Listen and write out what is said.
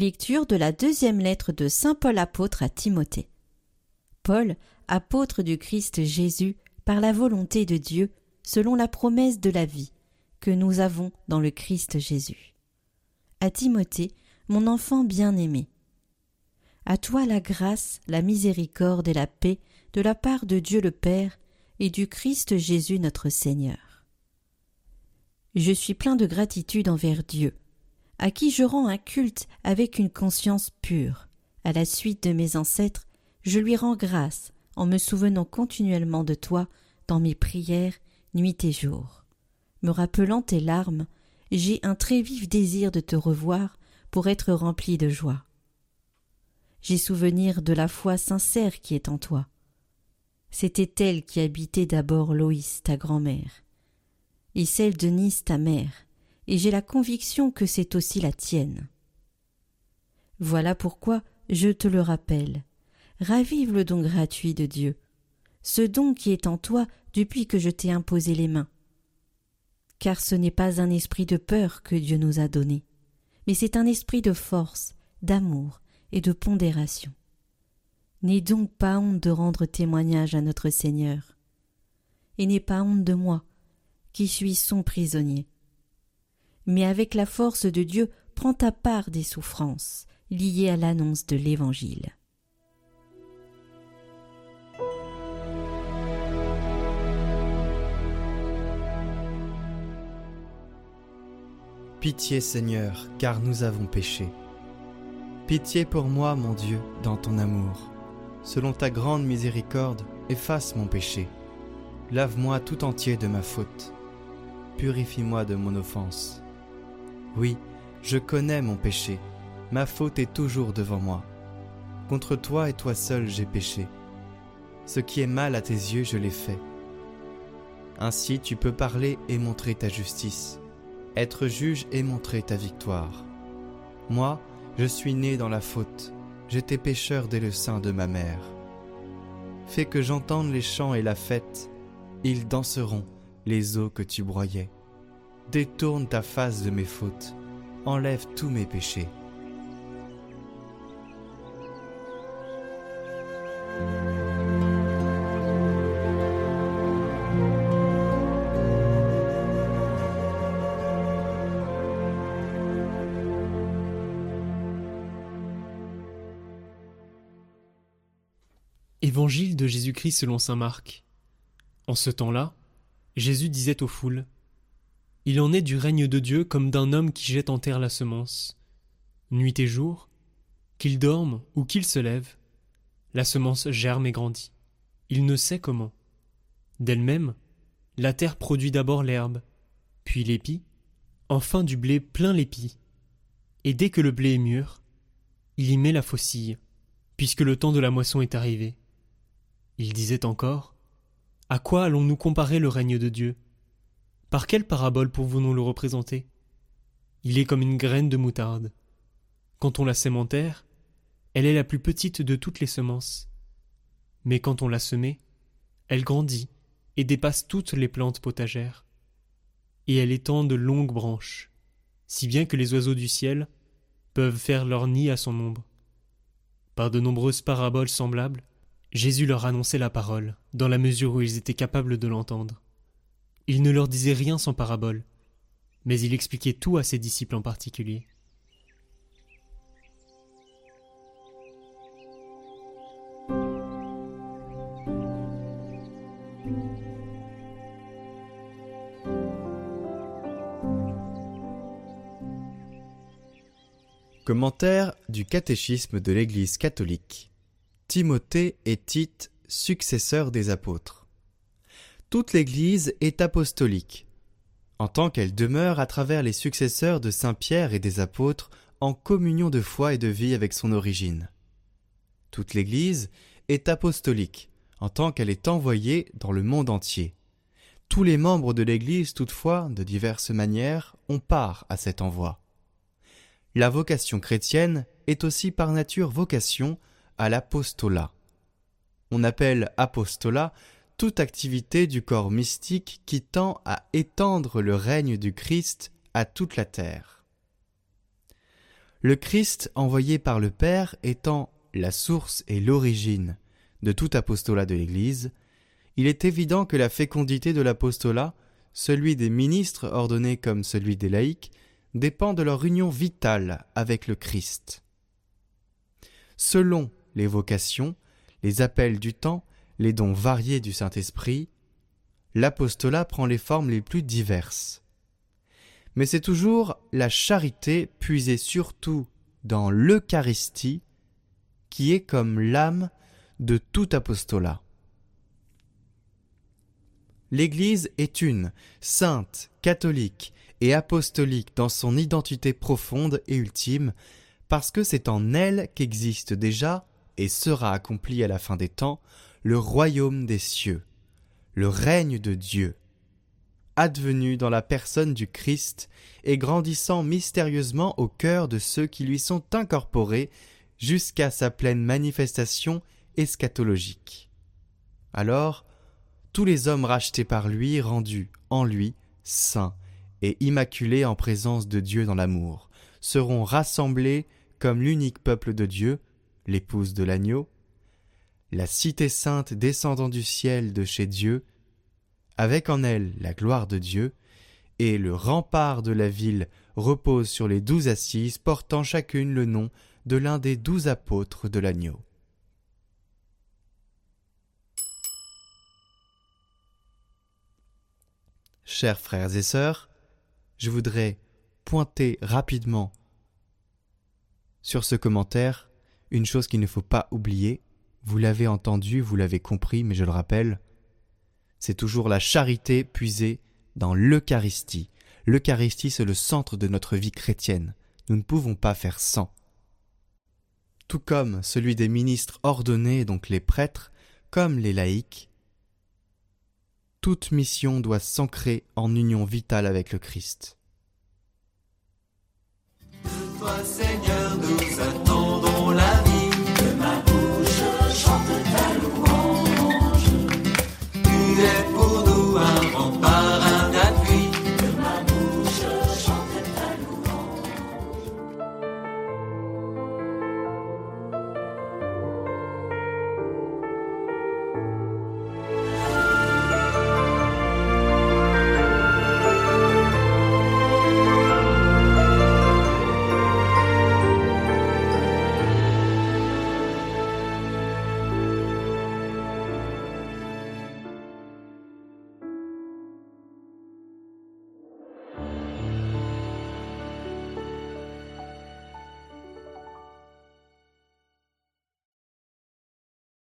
Lecture de la deuxième lettre de Saint Paul apôtre à Timothée. Paul, apôtre du Christ Jésus, par la volonté de Dieu, selon la promesse de la vie que nous avons dans le Christ Jésus. À Timothée, mon enfant bien-aimé. À toi la grâce, la miséricorde et la paix de la part de Dieu le Père et du Christ Jésus notre Seigneur. Je suis plein de gratitude envers Dieu, à qui je rends un culte avec une conscience pure. À la suite de mes ancêtres, je lui rends grâce en me souvenant continuellement de toi dans mes prières nuit et jour. Me rappelant tes larmes, j'ai un très vif désir de te revoir pour être rempli de joie. J'ai souvenir de la foi sincère qui est en toi. C'était elle qui habitait d'abord Loïs, ta grand-mère, et celle de Nice, ta mère, et j'ai la conviction que c'est aussi la tienne. Voilà pourquoi je te le rappelle. Ravive le don gratuit de Dieu, ce don qui est en toi depuis que je t'ai imposé les mains. Car ce n'est pas un esprit de peur que Dieu nous a donné, mais c'est un esprit de force, d'amour et de pondération. N'aie donc pas honte de rendre témoignage à notre Seigneur, et n'aie pas honte de moi, qui suis son prisonnier mais avec la force de Dieu, prends ta part des souffrances liées à l'annonce de l'Évangile. Pitié Seigneur, car nous avons péché. Pitié pour moi, mon Dieu, dans ton amour. Selon ta grande miséricorde, efface mon péché. Lave-moi tout entier de ma faute. Purifie-moi de mon offense. Oui, je connais mon péché, ma faute est toujours devant moi. Contre toi et toi seul j'ai péché. Ce qui est mal à tes yeux, je l'ai fait. Ainsi tu peux parler et montrer ta justice, être juge et montrer ta victoire. Moi, je suis né dans la faute, j'étais pécheur dès le sein de ma mère. Fais que j'entende les chants et la fête, ils danseront les eaux que tu broyais. Détourne ta face de mes fautes, enlève tous mes péchés. Évangile de Jésus-Christ selon saint Marc. En ce temps-là, Jésus disait aux foules il en est du règne de Dieu comme d'un homme qui jette en terre la semence. Nuit et jour, qu'il dorme ou qu'il se lève, la semence germe et grandit. Il ne sait comment. D'elle-même, la terre produit d'abord l'herbe, puis l'épi, enfin du blé plein l'épi. Et dès que le blé est mûr, il y met la faucille, puisque le temps de la moisson est arrivé. Il disait encore À quoi allons-nous comparer le règne de Dieu? Par quelle parabole pouvons-nous le représenter? Il est comme une graine de moutarde. Quand on la sème en terre, elle est la plus petite de toutes les semences. Mais quand on l'a semée, elle grandit et dépasse toutes les plantes potagères. Et elle étend de longues branches, si bien que les oiseaux du ciel peuvent faire leur nid à son ombre. Par de nombreuses paraboles semblables, Jésus leur annonçait la parole, dans la mesure où ils étaient capables de l'entendre. Il ne leur disait rien sans parabole, mais il expliquait tout à ses disciples en particulier. Commentaire du catéchisme de l'Église catholique. Timothée et Tite, successeurs des apôtres toute l'Église est apostolique, en tant qu'elle demeure à travers les successeurs de Saint Pierre et des apôtres en communion de foi et de vie avec son origine. Toute l'Église est apostolique, en tant qu'elle est envoyée dans le monde entier. Tous les membres de l'Église, toutefois, de diverses manières, ont part à cet envoi. La vocation chrétienne est aussi par nature vocation à l'apostolat. On appelle apostolat toute activité du corps mystique qui tend à étendre le règne du Christ à toute la terre. Le Christ envoyé par le Père étant la source et l'origine de tout apostolat de l'Église, il est évident que la fécondité de l'apostolat, celui des ministres ordonnés comme celui des laïcs, dépend de leur union vitale avec le Christ. Selon les vocations, les appels du temps, les dons variés du Saint-Esprit, l'apostolat prend les formes les plus diverses. Mais c'est toujours la charité puisée surtout dans l'Eucharistie qui est comme l'âme de tout apostolat. L'Église est une, sainte, catholique et apostolique dans son identité profonde et ultime, parce que c'est en elle qu'existe déjà, et sera accompli à la fin des temps, le royaume des cieux, le règne de Dieu, advenu dans la personne du Christ et grandissant mystérieusement au cœur de ceux qui lui sont incorporés jusqu'à sa pleine manifestation eschatologique. Alors, tous les hommes rachetés par lui, rendus en lui, saints et immaculés en présence de Dieu dans l'amour, seront rassemblés comme l'unique peuple de Dieu, l'épouse de l'agneau, la cité sainte descendant du ciel de chez Dieu, avec en elle la gloire de Dieu, et le rempart de la ville repose sur les douze assises portant chacune le nom de l'un des douze apôtres de l'agneau. Chers frères et sœurs, je voudrais pointer rapidement sur ce commentaire une chose qu'il ne faut pas oublier. Vous l'avez entendu, vous l'avez compris, mais je le rappelle, c'est toujours la charité puisée dans l'Eucharistie. L'Eucharistie, c'est le centre de notre vie chrétienne. Nous ne pouvons pas faire sans. Tout comme celui des ministres ordonnés, donc les prêtres, comme les laïcs, toute mission doit s'ancrer en union vitale avec le Christ.